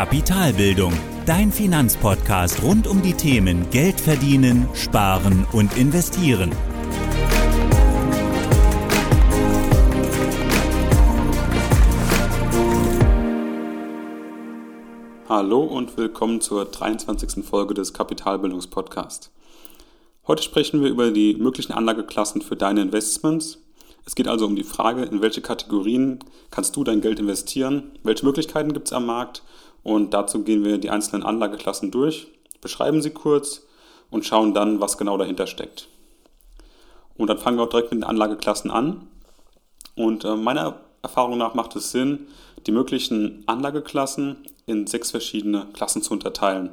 Kapitalbildung, dein Finanzpodcast rund um die Themen Geld verdienen, sparen und investieren. Hallo und willkommen zur 23. Folge des Kapitalbildungspodcasts. Heute sprechen wir über die möglichen Anlageklassen für deine Investments. Es geht also um die Frage, in welche Kategorien kannst du dein Geld investieren, welche Möglichkeiten gibt es am Markt und dazu gehen wir die einzelnen Anlageklassen durch, beschreiben sie kurz und schauen dann, was genau dahinter steckt. Und dann fangen wir auch direkt mit den Anlageklassen an. Und äh, meiner Erfahrung nach macht es Sinn, die möglichen Anlageklassen in sechs verschiedene Klassen zu unterteilen.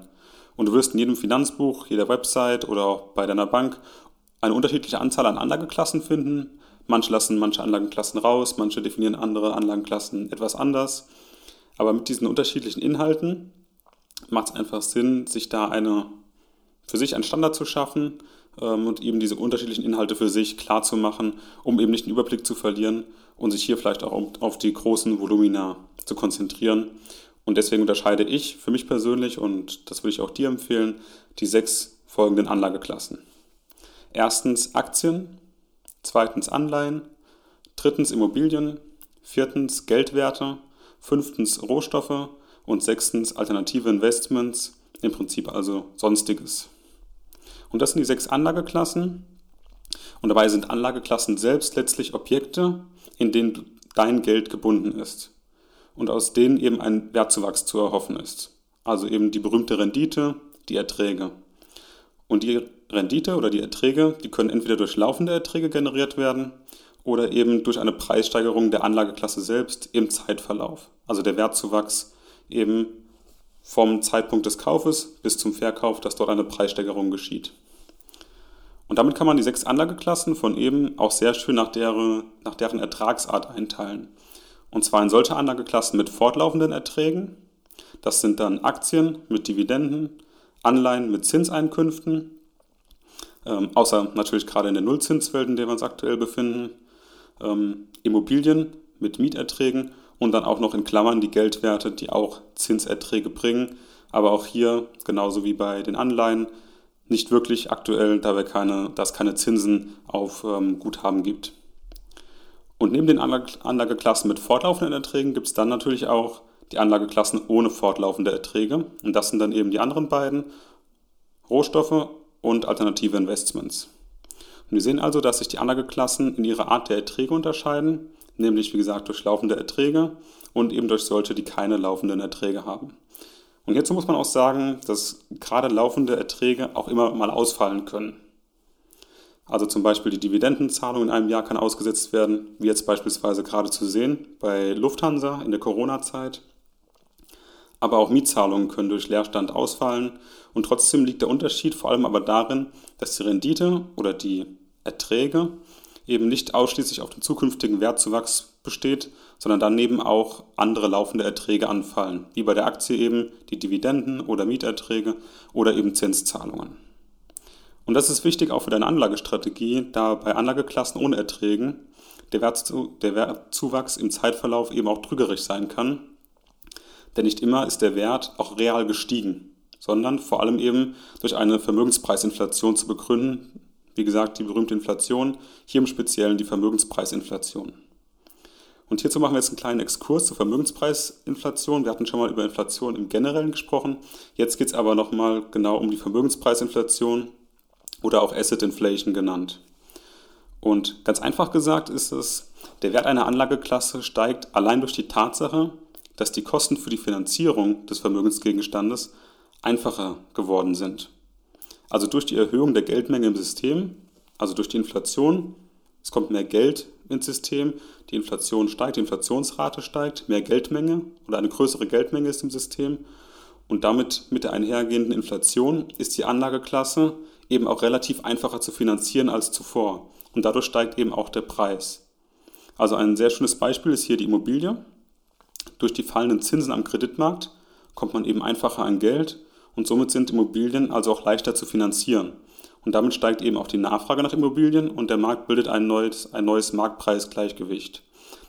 Und du wirst in jedem Finanzbuch, jeder Website oder auch bei deiner Bank eine unterschiedliche Anzahl an Anlageklassen finden. Manche lassen manche Anlagenklassen raus, manche definieren andere Anlagenklassen etwas anders. Aber mit diesen unterschiedlichen Inhalten macht es einfach Sinn, sich da eine für sich einen Standard zu schaffen ähm, und eben diese unterschiedlichen Inhalte für sich klar zu machen, um eben nicht den Überblick zu verlieren und sich hier vielleicht auch auf die großen Volumina zu konzentrieren. Und deswegen unterscheide ich für mich persönlich, und das würde ich auch dir empfehlen, die sechs folgenden Anlageklassen. Erstens Aktien, zweitens Anleihen, drittens Immobilien, viertens Geldwerte, fünftens Rohstoffe und sechstens alternative Investments, im Prinzip also Sonstiges. Und das sind die sechs Anlageklassen. Und dabei sind Anlageklassen selbst letztlich Objekte, in denen dein Geld gebunden ist und aus denen eben ein Wertzuwachs zu erhoffen ist. Also eben die berühmte Rendite, die Erträge. Und die Rendite oder die Erträge, die können entweder durch laufende Erträge generiert werden oder eben durch eine Preissteigerung der Anlageklasse selbst im Zeitverlauf. Also der Wertzuwachs eben vom Zeitpunkt des Kaufes bis zum Verkauf, dass dort eine Preissteigerung geschieht. Und damit kann man die sechs Anlageklassen von eben auch sehr schön nach deren, nach deren Ertragsart einteilen. Und zwar in solche Anlageklassen mit fortlaufenden Erträgen. Das sind dann Aktien mit Dividenden, Anleihen mit Zinseinkünften, ähm, außer natürlich gerade in der Nullzinswelt, in der wir uns aktuell befinden, ähm, Immobilien mit Mieterträgen und dann auch noch in Klammern die Geldwerte, die auch Zinserträge bringen. Aber auch hier, genauso wie bei den Anleihen, nicht wirklich aktuell, da, wir keine, es keine Zinsen auf ähm, Guthaben gibt. Und neben den Anlageklassen mit fortlaufenden Erträgen gibt es dann natürlich auch die Anlageklassen ohne fortlaufende Erträge. Und das sind dann eben die anderen beiden, Rohstoffe und alternative Investments. Wir sehen also, dass sich die Anlageklassen in ihrer Art der Erträge unterscheiden, nämlich wie gesagt durch laufende Erträge und eben durch solche, die keine laufenden Erträge haben. Und hierzu muss man auch sagen, dass gerade laufende Erträge auch immer mal ausfallen können. Also zum Beispiel die Dividendenzahlung in einem Jahr kann ausgesetzt werden, wie jetzt beispielsweise gerade zu sehen bei Lufthansa in der Corona-Zeit. Aber auch Mietzahlungen können durch Leerstand ausfallen und trotzdem liegt der Unterschied vor allem aber darin, dass die Rendite oder die Erträge eben nicht ausschließlich auf den zukünftigen Wertzuwachs besteht, sondern daneben auch andere laufende Erträge anfallen, wie bei der Aktie eben die Dividenden oder Mieterträge oder eben Zinszahlungen. Und das ist wichtig auch für deine Anlagestrategie, da bei Anlageklassen ohne Erträgen der, Wertzu der Wertzuwachs im Zeitverlauf eben auch trügerisch sein kann. Denn nicht immer ist der Wert auch real gestiegen, sondern vor allem eben durch eine Vermögenspreisinflation zu begründen, wie gesagt, die berühmte Inflation, hier im Speziellen die Vermögenspreisinflation. Und hierzu machen wir jetzt einen kleinen Exkurs zur Vermögenspreisinflation. Wir hatten schon mal über Inflation im Generellen gesprochen. Jetzt geht es aber nochmal genau um die Vermögenspreisinflation oder auch Asset Inflation genannt. Und ganz einfach gesagt ist es, der Wert einer Anlageklasse steigt allein durch die Tatsache, dass die Kosten für die Finanzierung des Vermögensgegenstandes einfacher geworden sind. Also durch die Erhöhung der Geldmenge im System, also durch die Inflation, es kommt mehr Geld ins System, die Inflation steigt, die Inflationsrate steigt, mehr Geldmenge oder eine größere Geldmenge ist im System und damit mit der einhergehenden Inflation ist die Anlageklasse eben auch relativ einfacher zu finanzieren als zuvor und dadurch steigt eben auch der Preis. Also ein sehr schönes Beispiel ist hier die Immobilie. Durch die fallenden Zinsen am Kreditmarkt kommt man eben einfacher an Geld und somit sind Immobilien also auch leichter zu finanzieren. Und damit steigt eben auch die Nachfrage nach Immobilien und der Markt bildet ein neues, ein neues Marktpreisgleichgewicht,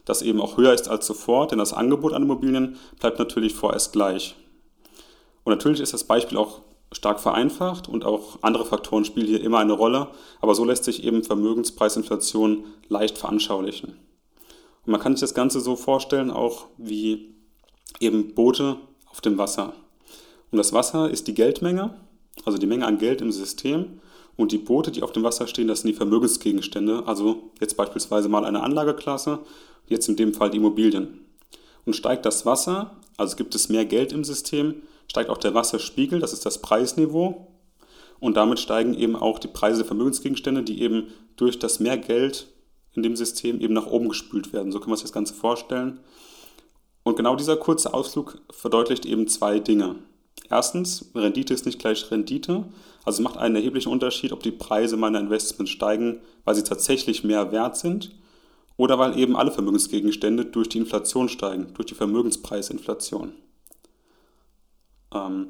das eben auch höher ist als zuvor, denn das Angebot an Immobilien bleibt natürlich vorerst gleich. Und natürlich ist das Beispiel auch stark vereinfacht und auch andere Faktoren spielen hier immer eine Rolle, aber so lässt sich eben Vermögenspreisinflation leicht veranschaulichen. Und man kann sich das Ganze so vorstellen, auch wie eben Boote auf dem Wasser. Und das Wasser ist die Geldmenge, also die Menge an Geld im System. Und die Boote, die auf dem Wasser stehen, das sind die Vermögensgegenstände, also jetzt beispielsweise mal eine Anlageklasse, jetzt in dem Fall die Immobilien. Und steigt das Wasser, also gibt es mehr Geld im System, steigt auch der Wasserspiegel, das ist das Preisniveau. Und damit steigen eben auch die Preise der Vermögensgegenstände, die eben durch das mehr Geld in dem System eben nach oben gespült werden. So kann man sich das Ganze vorstellen. Und genau dieser kurze Ausflug verdeutlicht eben zwei Dinge. Erstens, Rendite ist nicht gleich Rendite. Also es macht einen erheblichen Unterschied, ob die Preise meiner Investments steigen, weil sie tatsächlich mehr wert sind oder weil eben alle Vermögensgegenstände durch die Inflation steigen, durch die Vermögenspreisinflation. Ähm,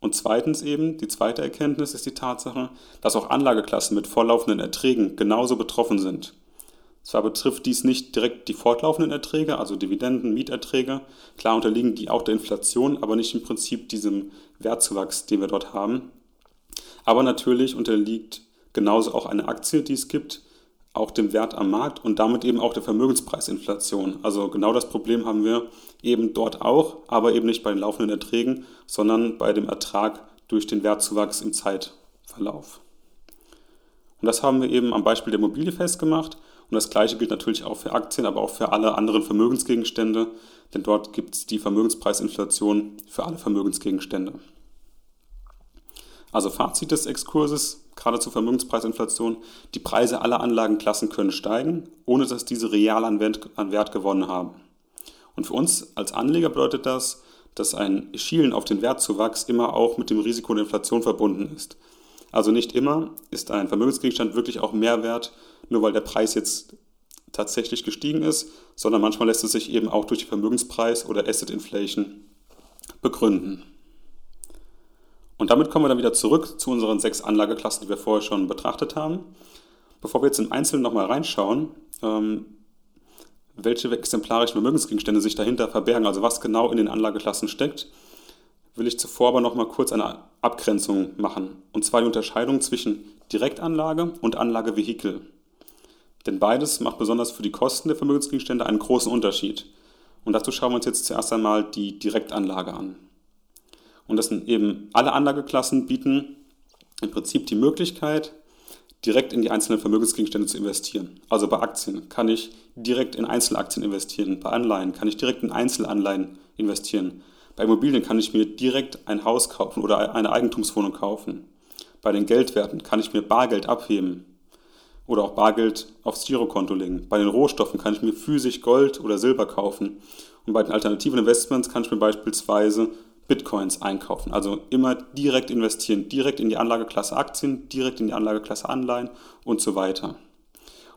und zweitens eben, die zweite Erkenntnis ist die Tatsache, dass auch Anlageklassen mit vorlaufenden Erträgen genauso betroffen sind. Zwar betrifft dies nicht direkt die fortlaufenden Erträge, also Dividenden, Mieterträge, klar unterliegen die auch der Inflation, aber nicht im Prinzip diesem Wertzuwachs, den wir dort haben. Aber natürlich unterliegt genauso auch eine Aktie, die es gibt, auch dem Wert am Markt und damit eben auch der Vermögenspreisinflation. Also genau das Problem haben wir eben dort auch, aber eben nicht bei den laufenden Erträgen, sondern bei dem Ertrag durch den Wertzuwachs im Zeitverlauf. Und das haben wir eben am Beispiel der Immobilie festgemacht. Und das gleiche gilt natürlich auch für Aktien, aber auch für alle anderen Vermögensgegenstände, denn dort gibt es die Vermögenspreisinflation für alle Vermögensgegenstände. Also Fazit des Exkurses, gerade zur Vermögenspreisinflation, die Preise aller Anlagenklassen können steigen, ohne dass diese real an Wert, gewonnen haben. Und für uns als Anleger bedeutet das, dass ein Schielen auf den Wertzuwachs immer auch mit dem Risiko der Inflation verbunden ist. Also nicht immer ist ein Vermögensgegenstand wirklich auch mehr wert, nur weil der Preis jetzt tatsächlich gestiegen ist, sondern manchmal lässt es sich eben auch durch Vermögenspreis oder Asset Inflation begründen. Und damit kommen wir dann wieder zurück zu unseren sechs Anlageklassen, die wir vorher schon betrachtet haben. Bevor wir jetzt im Einzelnen nochmal reinschauen, ähm, welche exemplarischen Vermögensgegenstände sich dahinter verbergen, also was genau in den Anlageklassen steckt, will ich zuvor aber nochmal kurz eine Abgrenzung machen. Und zwar die Unterscheidung zwischen Direktanlage und Anlagevehikel. Denn beides macht besonders für die Kosten der Vermögensgegenstände einen großen Unterschied. Und dazu schauen wir uns jetzt zuerst einmal die Direktanlage an. Und das sind eben alle Anlageklassen bieten im Prinzip die Möglichkeit, direkt in die einzelnen Vermögensgegenstände zu investieren. Also bei Aktien kann ich direkt in Einzelaktien investieren, bei Anleihen kann ich direkt in Einzelanleihen investieren. Bei Immobilien kann ich mir direkt ein Haus kaufen oder eine Eigentumswohnung kaufen. Bei den Geldwerten kann ich mir Bargeld abheben oder auch Bargeld aufs Girokonto legen. Bei den Rohstoffen kann ich mir physisch Gold oder Silber kaufen. Und bei den alternativen Investments kann ich mir beispielsweise Bitcoins einkaufen. Also immer direkt investieren, direkt in die Anlageklasse Aktien, direkt in die Anlageklasse Anleihen und so weiter.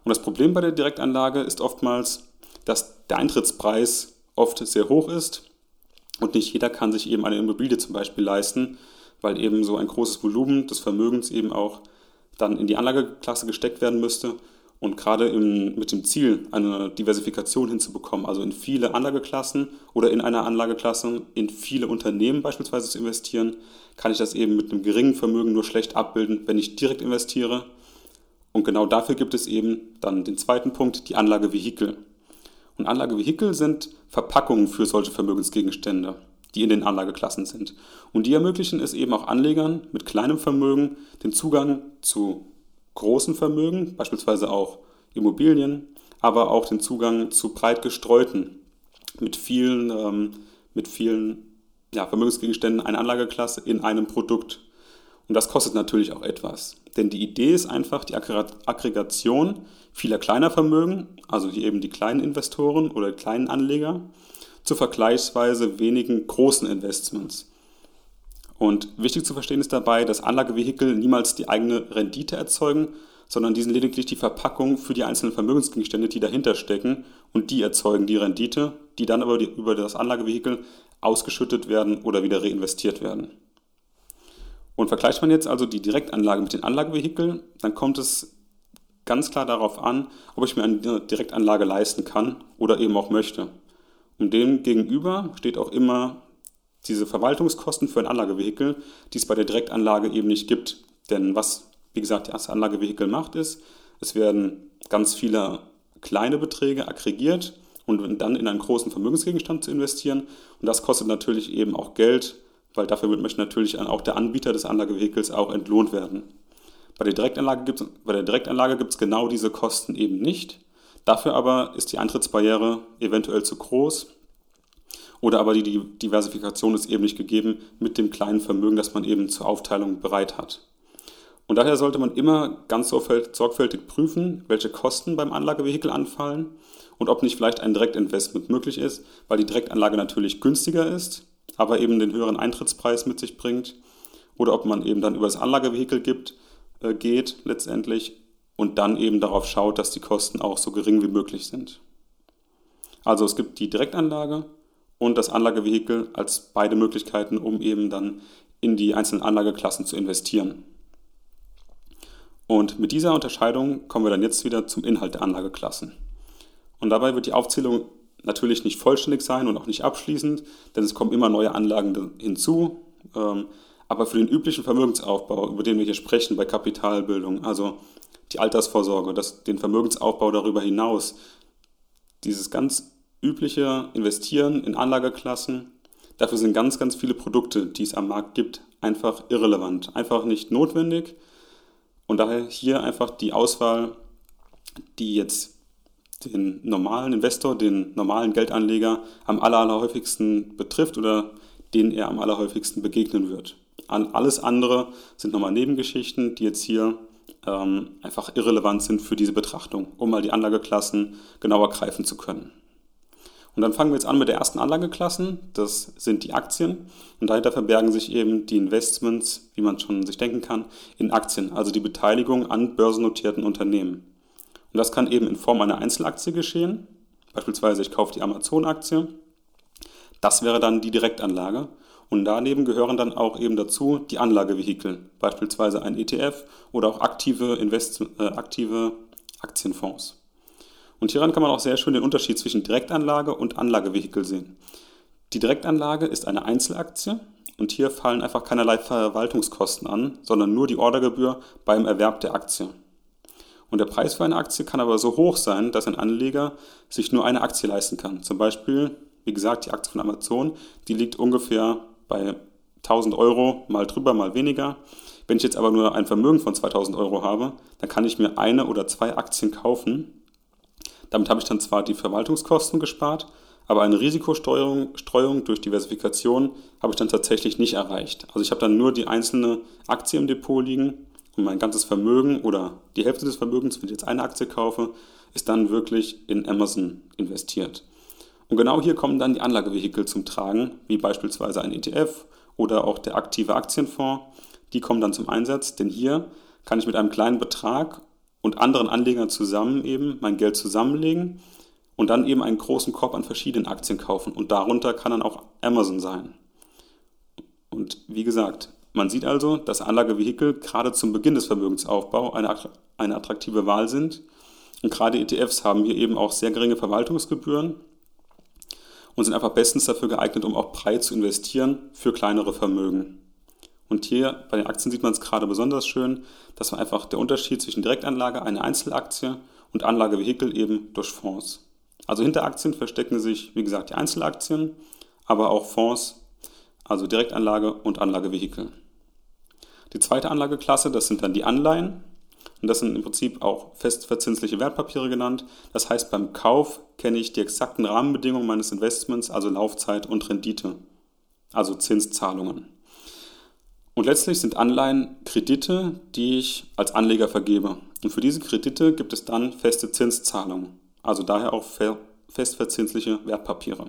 Und das Problem bei der Direktanlage ist oftmals, dass der Eintrittspreis oft sehr hoch ist und nicht jeder kann sich eben eine Immobilie zum Beispiel leisten, weil eben so ein großes Volumen des Vermögens eben auch dann in die Anlageklasse gesteckt werden müsste und gerade im, mit dem Ziel, eine Diversifikation hinzubekommen, also in viele Anlageklassen oder in einer Anlageklasse in viele Unternehmen beispielsweise zu investieren, kann ich das eben mit einem geringen Vermögen nur schlecht abbilden, wenn ich direkt investiere. Und genau dafür gibt es eben dann den zweiten Punkt, die Anlagevehikel. Und Anlagevehikel sind Verpackungen für solche Vermögensgegenstände, die in den Anlageklassen sind. Und die ermöglichen es eben auch Anlegern mit kleinem Vermögen den Zugang zu großen Vermögen, beispielsweise auch Immobilien, aber auch den Zugang zu breit gestreuten, mit vielen, ähm, mit vielen ja, Vermögensgegenständen einer Anlageklasse in einem Produkt. Und das kostet natürlich auch etwas. Denn die Idee ist einfach die Aggregation vieler kleiner Vermögen, also hier eben die kleinen Investoren oder kleinen Anleger, zu vergleichsweise wenigen großen Investments. Und wichtig zu verstehen ist dabei, dass Anlagevehikel niemals die eigene Rendite erzeugen, sondern die sind lediglich die Verpackung für die einzelnen Vermögensgegenstände, die dahinter stecken und die erzeugen die Rendite, die dann aber über das Anlagevehikel ausgeschüttet werden oder wieder reinvestiert werden. Und vergleicht man jetzt also die Direktanlage mit den Anlagevehikeln, dann kommt es ganz klar darauf an, ob ich mir eine Direktanlage leisten kann oder eben auch möchte. Und dem gegenüber steht auch immer diese Verwaltungskosten für ein Anlagevehikel, die es bei der Direktanlage eben nicht gibt. Denn was, wie gesagt, das Anlagevehikel macht, ist, es werden ganz viele kleine Beträge aggregiert und dann in einen großen Vermögensgegenstand zu investieren. Und das kostet natürlich eben auch Geld, weil dafür möchte natürlich auch der Anbieter des Anlagevehikels auch entlohnt werden. Bei der Direktanlage gibt es, bei der Direktanlage gibt es genau diese Kosten eben nicht. Dafür aber ist die Eintrittsbarriere eventuell zu groß oder aber die Diversifikation ist eben nicht gegeben mit dem kleinen Vermögen, das man eben zur Aufteilung bereit hat. Und daher sollte man immer ganz sorgfältig prüfen, welche Kosten beim Anlagevehikel anfallen und ob nicht vielleicht ein Direktinvestment möglich ist, weil die Direktanlage natürlich günstiger ist, aber eben den höheren Eintrittspreis mit sich bringt oder ob man eben dann über das Anlagevehikel gibt, äh, geht letztendlich und dann eben darauf schaut, dass die Kosten auch so gering wie möglich sind. Also es gibt die Direktanlage und das Anlagevehikel als beide Möglichkeiten, um eben dann in die einzelnen Anlageklassen zu investieren. Und mit dieser Unterscheidung kommen wir dann jetzt wieder zum Inhalt der Anlageklassen. Und dabei wird die Aufzählung natürlich nicht vollständig sein und auch nicht abschließend, denn es kommen immer neue Anlagen hinzu. Ähm, aber für den üblichen Vermögensaufbau, über den wir hier sprechen bei Kapitalbildung, also die Altersvorsorge, das, den Vermögensaufbau darüber hinaus, dieses ganz übliche Investieren in Anlageklassen, dafür sind ganz, ganz viele Produkte, die es am Markt gibt, einfach irrelevant, einfach nicht notwendig. Und daher hier einfach die Auswahl, die jetzt den normalen Investor, den normalen Geldanleger am allerhäufigsten betrifft oder den er am allerhäufigsten begegnen wird. Alles andere sind nochmal Nebengeschichten, die jetzt hier ähm, einfach irrelevant sind für diese Betrachtung, um mal die Anlageklassen genauer greifen zu können. Und dann fangen wir jetzt an mit der ersten Anlageklassen, das sind die Aktien. Und dahinter verbergen sich eben die Investments, wie man schon sich denken kann, in Aktien, also die Beteiligung an börsennotierten Unternehmen. Und das kann eben in Form einer Einzelaktie geschehen. Beispielsweise ich kaufe die Amazon-Aktie. Das wäre dann die Direktanlage. Und daneben gehören dann auch eben dazu die Anlagevehikel, beispielsweise ein ETF oder auch aktive, Invest äh, aktive Aktienfonds. Und hieran kann man auch sehr schön den Unterschied zwischen Direktanlage und Anlagevehikel sehen. Die Direktanlage ist eine Einzelaktie und hier fallen einfach keinerlei Verwaltungskosten an, sondern nur die Ordergebühr beim Erwerb der Aktie. Und der Preis für eine Aktie kann aber so hoch sein, dass ein Anleger sich nur eine Aktie leisten kann. Zum Beispiel, wie gesagt, die Aktie von Amazon, die liegt ungefähr bei 1000 Euro, mal drüber, mal weniger. Wenn ich jetzt aber nur ein Vermögen von 2000 Euro habe, dann kann ich mir eine oder zwei Aktien kaufen. Damit habe ich dann zwar die Verwaltungskosten gespart, aber eine Risikostreuung Streuung durch Diversifikation habe ich dann tatsächlich nicht erreicht. Also ich habe dann nur die einzelne Aktie im Depot liegen und mein ganzes Vermögen oder die Hälfte des Vermögens, wenn ich jetzt eine Aktie kaufe, ist dann wirklich in Amazon investiert. Und genau hier kommen dann die Anlagevehikel zum Tragen, wie beispielsweise ein ETF oder auch der aktive Aktienfonds. Die kommen dann zum Einsatz, denn hier kann ich mit einem kleinen Betrag und anderen Anlegern zusammen eben mein Geld zusammenlegen und dann eben einen großen Korb an verschiedenen Aktien kaufen. Und darunter kann dann auch Amazon sein. Und wie gesagt, man sieht also, dass Anlagevehikel gerade zum Beginn des Vermögensaufbaus eine, attraktive Wahl sind. Und gerade ETFs haben hier eben auch sehr geringe Verwaltungsgebühren und sind einfach bestens dafür geeignet, um auch breit zu investieren für kleinere Vermögen. Und hier bei den Aktien sieht man es gerade besonders schön, dass man einfach der Unterschied zwischen Direktanlage, eine Einzelaktie und Anlagevehikel eben durch Fonds. Also hinter Aktien verstecken sich, wie gesagt, die Einzelaktien, aber auch Fonds, also Direktanlage und Anlagevehikel. Die zweite Anlageklasse, das sind dann die Anleihen. Und das sind im Prinzip auch festverzinsliche Wertpapiere genannt. Das heißt, beim Kauf kenne ich die exakten Rahmenbedingungen meines Investments, also Laufzeit und Rendite, also Zinszahlungen. Und letztlich sind Anleihen Kredite, die ich als Anleger vergebe. Und für diese Kredite gibt es dann feste Zinszahlungen, also daher auch festverzinsliche Wertpapiere.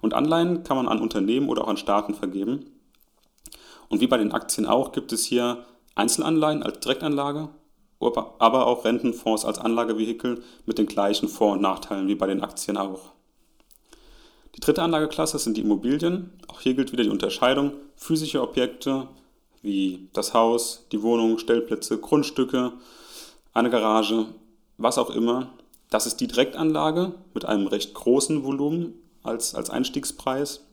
Und Anleihen kann man an Unternehmen oder auch an Staaten vergeben. Und wie bei den Aktien auch gibt es hier Einzelanleihen als Direktanlage, aber auch Rentenfonds als Anlagevehikel mit den gleichen Vor- und Nachteilen wie bei den Aktien auch. Die dritte Anlageklasse sind die Immobilien. Auch hier gilt wieder die Unterscheidung physische Objekte wie das Haus, die Wohnung, Stellplätze, Grundstücke, eine Garage, was auch immer. Das ist die Direktanlage mit einem recht großen Volumen als, als Einstiegspreis.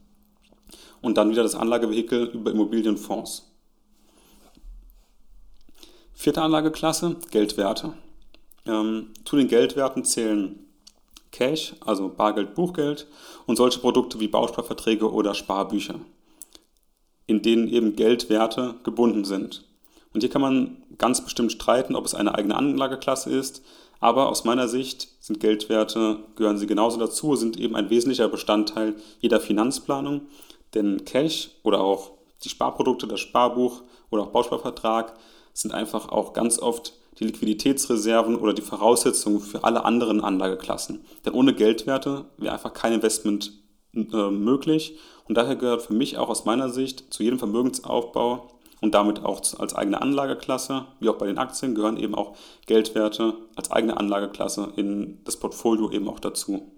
Und dann wieder das Anlagevehikel über Immobilienfonds. Vierte Anlageklasse, Geldwerte. Ähm, zu den Geldwerten zählen Cash, also Bargeld, Buchgeld und solche Produkte wie Bausparverträge oder Sparbücher, in denen eben Geldwerte gebunden sind. Und hier kann man ganz bestimmt streiten, ob es eine eigene Anlageklasse ist, aber aus meiner Sicht sind Geldwerte, gehören sie genauso dazu, sind eben ein wesentlicher Bestandteil jeder Finanzplanung, denn Cash oder auch die Sparprodukte, das Sparbuch oder auch Bausparvertrag sind einfach auch ganz oft die Liquiditätsreserven oder die Voraussetzungen für alle anderen Anlageklassen. Denn ohne Geldwerte wäre einfach kein Investment äh, möglich. Und daher gehört für mich auch aus meiner Sicht zu jedem Vermögensaufbau und damit auch als eigene Anlageklasse, wie auch bei den Aktien, gehören eben auch Geldwerte als eigene Anlageklasse in das Portfolio eben auch dazu.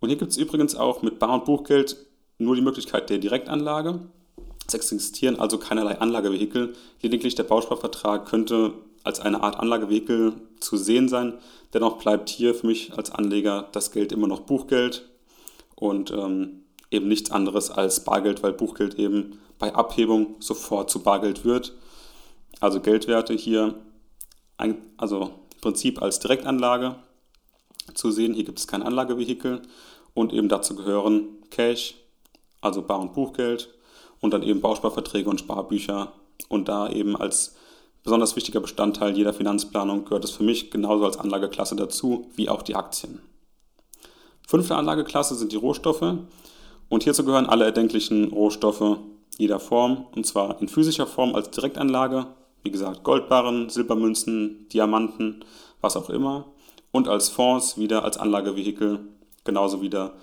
Und hier gibt es übrigens auch mit Bar- und Buchgeld nur die Möglichkeit der Direktanlage. Es existieren also keinerlei Anlagevehikel. Lediglich der Bausparvertrag könnte als eine Art Anlagevehikel zu sehen sein. Dennoch bleibt hier für mich als Anleger das Geld immer noch Buchgeld und ähm, eben nichts anderes als Bargeld, weil Buchgeld eben bei Abhebung sofort zu Bargeld wird. Also Geldwerte hier, ein, also im Prinzip als Direktanlage zu sehen. Hier gibt es kein Anlagevehikel und eben dazu gehören Cash, also Bar- und Buchgeld und dann eben Bausparverträge und Sparbücher. Und da eben als besonders wichtiger Bestandteil jeder Finanzplanung gehört es für mich genauso als Anlageklasse dazu wie auch die Aktien. Fünfte Anlageklasse sind die Rohstoffe. Und hierzu gehören alle erdenklichen Rohstoffe jeder Form, und zwar in physischer Form als Direktanlage, wie gesagt Goldbarren, Silbermünzen, Diamanten, was auch immer, und als Fonds wieder als Anlagevehikel, genauso wieder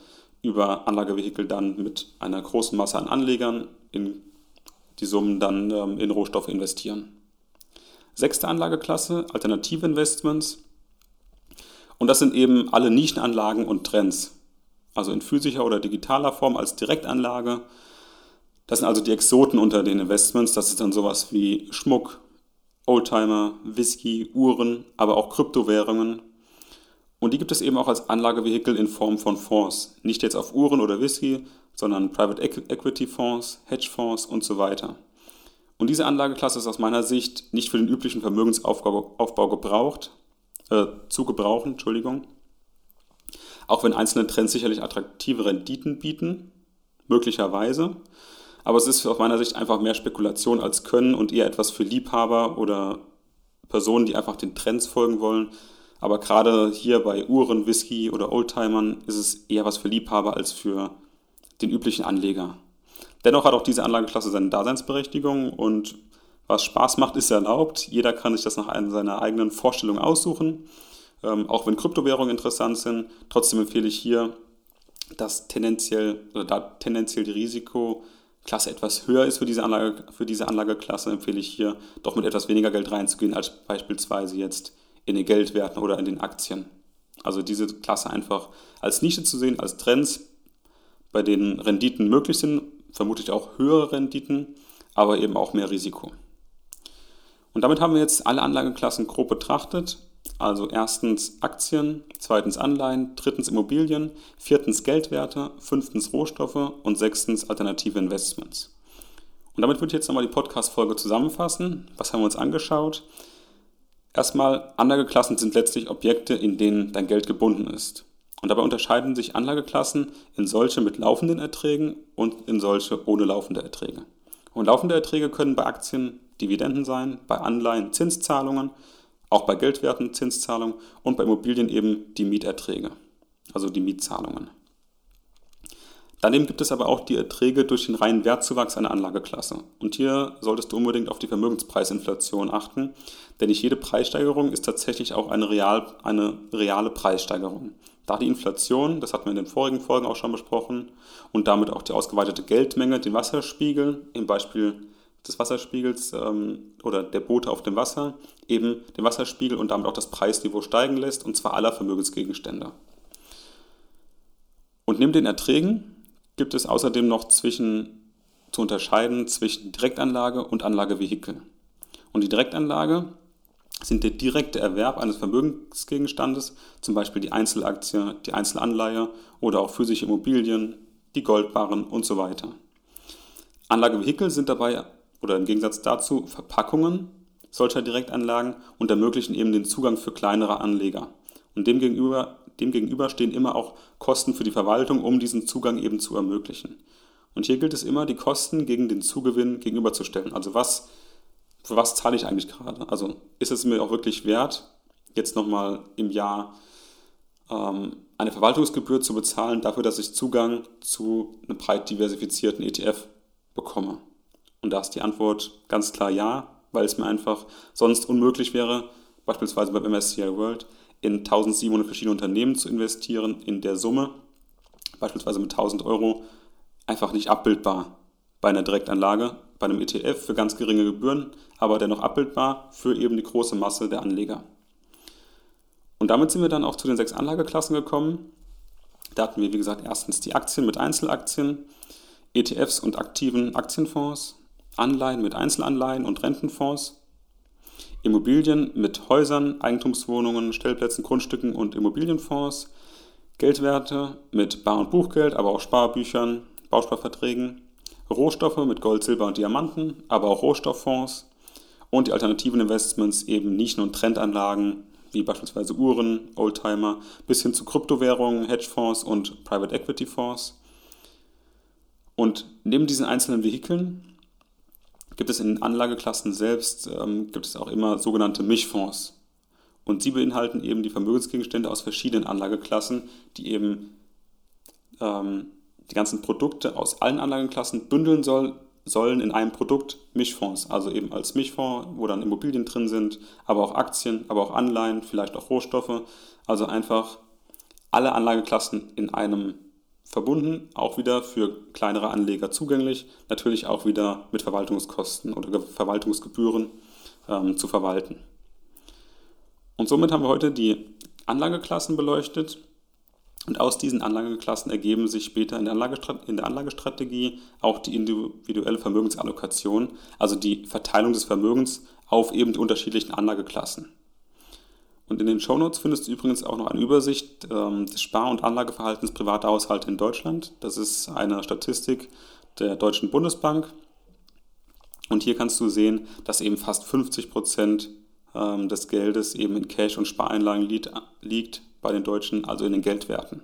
über Anlagevehikel dann mit einer großen Masse an Anlegern in die Summen dann ähm, in Rohstoffe investieren. Sechste Anlageklasse, alternative Investments. Und das sind eben alle Nischenanlagen und Trends. Also in physischer oder digitaler Form als Direktanlage. Das sind also die Exoten unter den Investments. Das ist dann sowas wie Schmuck, Oldtimer, Whisky, Uhren, aber auch Kryptowährungen und die gibt es eben auch als Anlagevehikel in Form von Fonds. Nicht jetzt auf Uhren oder Whisky, sondern Private Equity Fonds, Hedgefonds und so weiter. Und diese Anlageklasse ist aus meiner Sicht nicht für den üblichen Vermögensaufbau gebraucht, äh, zu gebrauchen, Entschuldigung. Auch wenn einzelne Trends sicherlich attraktive Renditen bieten, möglicherweise. Aber es ist aus meiner Sicht einfach mehr Spekulation als Können und eher etwas für Liebhaber oder Personen, die einfach den Trends folgen wollen, aber gerade hier bei Uhren, Whisky oder Oldtimern ist es eher was für Liebhaber als für den üblichen Anleger. Dennoch hat auch diese Anlageklasse seine Daseinsberechtigung und was Spaß macht, ist erlaubt. Jeder kann sich das nach seiner eigenen Vorstellung aussuchen. Ähm, auch wenn Kryptowährungen interessant sind, trotzdem empfehle ich hier, dass tendenziell, oder da tendenziell die Risikoklasse etwas höher ist für diese, Anlage, für diese Anlageklasse, empfehle ich hier doch mit etwas weniger Geld reinzugehen, als beispielsweise jetzt in den Geldwerten oder in den Aktien. Also diese Klasse einfach als Nische zu sehen, als Trends, bei denen Renditen möglich sind, vermutlich auch höhere Renditen, aber eben auch mehr Risiko. Und damit haben wir jetzt alle Anlageklassen grob betrachtet. Also erstens Aktien, zweitens Anleihen, drittens Immobilien, viertens Geldwerte, fünftens Rohstoffe und sechstens alternative Investments. Und damit würde ich jetzt nochmal die Podcast-Folge zusammenfassen. Was haben wir uns angeschaut? Erstmal, Anlageklassen sind letztlich Objekte, in denen dein Geld gebunden ist. Und dabei unterscheiden sich Anlageklassen in solche mit laufenden Erträgen und in solche ohne laufende Erträge. Und laufende Erträge können bei Aktien Dividenden sein, bei Anleihen Zinszahlungen, auch bei Geldwerten Zinszahlungen und bei Immobilien eben die Mieterträge, also die Mietzahlungen. Daneben gibt es aber auch die Erträge durch den reinen Wertzuwachs einer Anlageklasse. Und hier solltest du unbedingt auf die Vermögenspreisinflation achten, denn nicht jede Preissteigerung ist tatsächlich auch eine, real, eine reale Preissteigerung. Da die Inflation, das hatten wir in den vorigen Folgen auch schon besprochen, und damit auch die ausgeweitete Geldmenge den Wasserspiegel, im Beispiel des Wasserspiegels ähm, oder der Boote auf dem Wasser, eben den Wasserspiegel und damit auch das Preisniveau steigen lässt, und zwar aller Vermögensgegenstände. Und neben den Erträgen gibt es außerdem noch zwischen, zu unterscheiden zwischen Direktanlage und Anlagevehikel. Und die Direktanlage sind der direkte Erwerb eines Vermögensgegenstandes, zum Beispiel die Einzelaktie, die Einzelanleihe oder auch physische Immobilien, die Goldbarren und so weiter. Anlagevehikel sind dabei oder im Gegensatz dazu Verpackungen solcher Direktanlagen und ermöglichen eben den Zugang für kleinere Anleger. Und demgegenüber, demgegenüber stehen immer auch Kosten für die Verwaltung, um diesen Zugang eben zu ermöglichen. Und hier gilt es immer, die Kosten gegen den Zugewinn gegenüberzustellen. Also was, für was zahle ich eigentlich gerade? Also ist es mir auch wirklich wert, jetzt nochmal im Jahr ähm, eine Verwaltungsgebühr zu bezahlen dafür, dass ich Zugang zu einem breit diversifizierten ETF bekomme? Und da ist die Antwort ganz klar ja, weil es mir einfach sonst unmöglich wäre, beispielsweise beim MSCI World, in 1700 verschiedene Unternehmen zu investieren, in der Summe, beispielsweise mit 1000 Euro, einfach nicht abbildbar bei einer Direktanlage, bei einem ETF für ganz geringe Gebühren, aber dennoch abbildbar für eben die große Masse der Anleger. Und damit sind wir dann auch zu den sechs Anlageklassen gekommen. Da hatten wir, wie gesagt, erstens die Aktien mit Einzelaktien, ETFs und aktiven Aktienfonds, Anleihen mit Einzelanleihen und Rentenfonds, Immobilien mit Häusern, Eigentumswohnungen, Stellplätzen, Grundstücken und Immobilienfonds, Geldwerte mit Bar- und Buchgeld, aber auch Sparbüchern, Bausparverträgen, Rohstoffe mit Gold, Silber und Diamanten, aber auch Rohstofffonds und die alternativen Investments eben Nischen- und Trendanlagen wie beispielsweise Uhren, Oldtimer, bis hin zu Kryptowährungen, Hedgefonds und Private Equity Fonds. Und neben diesen einzelnen Vehikeln gibt es in den Anlageklassen selbst ähm, gibt es auch immer sogenannte Mischfonds. Und sie beinhalten eben die Vermögensgegenstände aus verschiedenen Anlageklassen, die eben ähm, die ganzen Produkte aus allen Anlageklassen bündeln soll, sollen in einem Produkt Mischfonds, also eben als Mischfonds, wo dann Immobilien drin sind, aber auch Aktien, aber auch Anleihen, vielleicht auch Rohstoffe. Also einfach alle Anlageklassen in einem verbunden, auch wieder für kleinere Anleger zugänglich, natürlich auch wieder mit Verwaltungskosten oder Verwaltungsgebühren ähm, zu verwalten. Und somit haben wir heute die Anlageklassen beleuchtet. Und aus diesen Anlageklassen ergeben sich später in der, in der, Anlagestrategie auch die individuelle Vermögensallokation, also die Verteilung des Vermögens auf eben die unterschiedlichen Anlageklassen. Und in den Shownotes findest du übrigens auch noch eine Übersicht ähm, des Spar- und Anlageverhaltens privater Haushalte in Deutschland. Das ist eine Statistik der Deutschen Bundesbank. Und hier kannst du sehen, dass eben fast 50 Prozent ähm, des Geldes eben in Cash- und Spareinlagen liegt bei den Deutschen, also in den Geldwerten.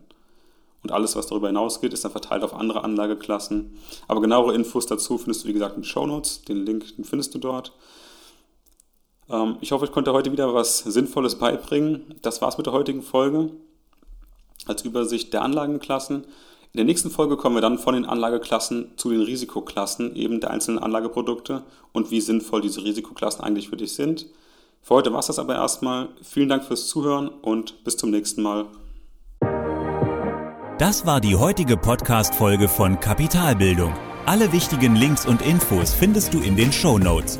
Und alles, was darüber hinausgeht, ist dann verteilt auf andere Anlageklassen. Aber genauere Infos dazu findest du, wie gesagt, in den Show Notes. Den Link findest du dort. Ähm, ich hoffe, ich konnte heute wieder was Sinnvolles beibringen. Das war's mit der heutigen Folge als Übersicht der Anlagenklassen. In der nächsten Folge kommen wir dann von den Anlageklassen zu den Risikoklassen eben der einzelnen Anlageprodukte und wie sinnvoll diese Risikoklassen eigentlich für dich sind. Für heute war es das aber erstmal. Vielen Dank fürs Zuhören und bis zum nächsten Mal. Das war die heutige Podcast-Folge von Kapitalbildung. Alle wichtigen Links und Infos findest du in den Show Notes.